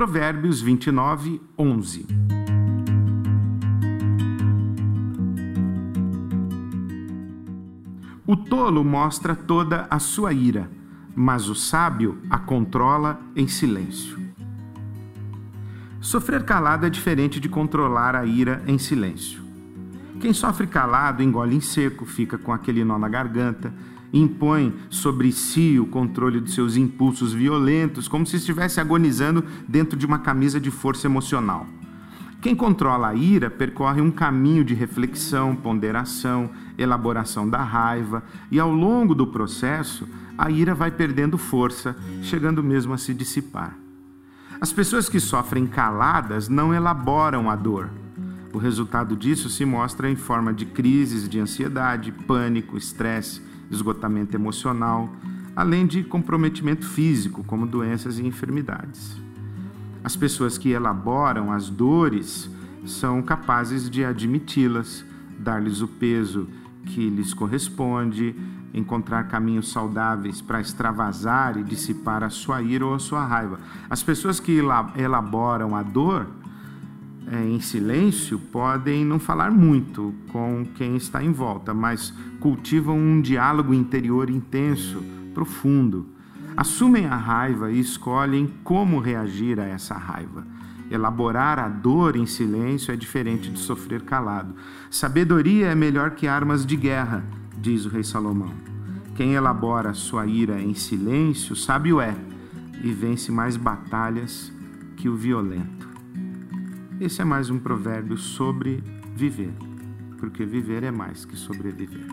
Provérbios 29, 11. O tolo mostra toda a sua ira, mas o sábio a controla em silêncio. Sofrer calado é diferente de controlar a ira em silêncio. Quem sofre calado engole em seco, fica com aquele nó na garganta, impõe sobre si o controle dos seus impulsos violentos, como se estivesse agonizando dentro de uma camisa de força emocional. Quem controla a ira percorre um caminho de reflexão, ponderação, elaboração da raiva, e ao longo do processo, a ira vai perdendo força, chegando mesmo a se dissipar. As pessoas que sofrem caladas não elaboram a dor. O resultado disso se mostra em forma de crises de ansiedade, pânico, estresse, esgotamento emocional, além de comprometimento físico, como doenças e enfermidades. As pessoas que elaboram as dores são capazes de admiti-las, dar-lhes o peso que lhes corresponde, encontrar caminhos saudáveis para extravasar e dissipar a sua ira ou a sua raiva. As pessoas que elaboram a dor é, em silêncio podem não falar muito com quem está em volta, mas cultivam um diálogo interior intenso, profundo. Assumem a raiva e escolhem como reagir a essa raiva. Elaborar a dor em silêncio é diferente de sofrer calado. Sabedoria é melhor que armas de guerra, diz o rei Salomão. Quem elabora sua ira em silêncio, sábio é e vence mais batalhas que o violento. Esse é mais um provérbio sobre viver, porque viver é mais que sobreviver.